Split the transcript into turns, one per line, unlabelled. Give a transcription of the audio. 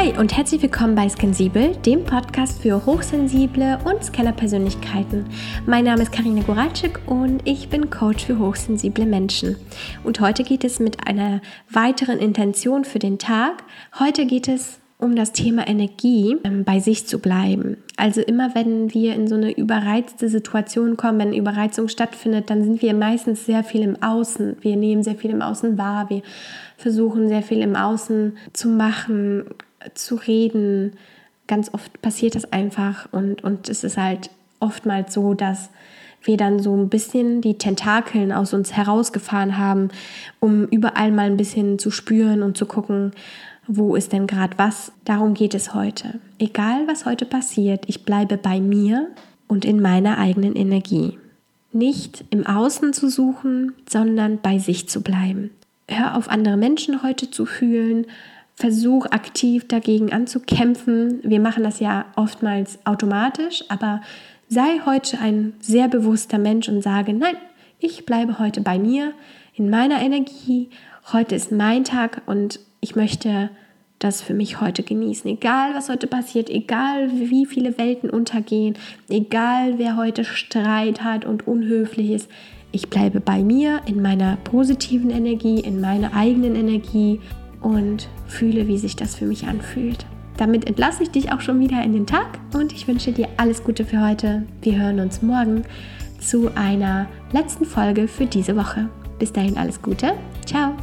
Hi und herzlich willkommen bei Scansibel, dem Podcast für hochsensible und Scanner-Persönlichkeiten. Mein Name ist Karina Goralczyk und ich bin Coach für hochsensible Menschen. Und heute geht es mit einer weiteren Intention für den Tag. Heute geht es um das Thema Energie ähm, bei sich zu bleiben. Also immer wenn wir in so eine überreizte Situation kommen, wenn Überreizung stattfindet, dann sind wir meistens sehr viel im Außen. Wir nehmen sehr viel im Außen wahr. Wir versuchen sehr viel im Außen zu machen, zu reden. Ganz oft passiert das einfach und, und es ist halt oftmals so, dass wir dann so ein bisschen die Tentakeln aus uns herausgefahren haben, um überall mal ein bisschen zu spüren und zu gucken, wo ist denn gerade was. Darum geht es heute. Egal, was heute passiert, ich bleibe bei mir und in meiner eigenen Energie. Nicht im Außen zu suchen, sondern bei sich zu bleiben. Hör auf andere Menschen heute zu fühlen, versuch aktiv dagegen anzukämpfen. Wir machen das ja oftmals automatisch, aber sei heute ein sehr bewusster Mensch und sage, nein, ich bleibe heute bei mir, in meiner Energie. Heute ist mein Tag und ich möchte das für mich heute genießen. Egal, was heute passiert, egal, wie viele Welten untergehen, egal, wer heute Streit hat und unhöflich ist. Ich bleibe bei mir, in meiner positiven Energie, in meiner eigenen Energie und fühle, wie sich das für mich anfühlt. Damit entlasse ich dich auch schon wieder in den Tag und ich wünsche dir alles Gute für heute. Wir hören uns morgen zu einer letzten Folge für diese Woche. Bis dahin alles Gute. Ciao.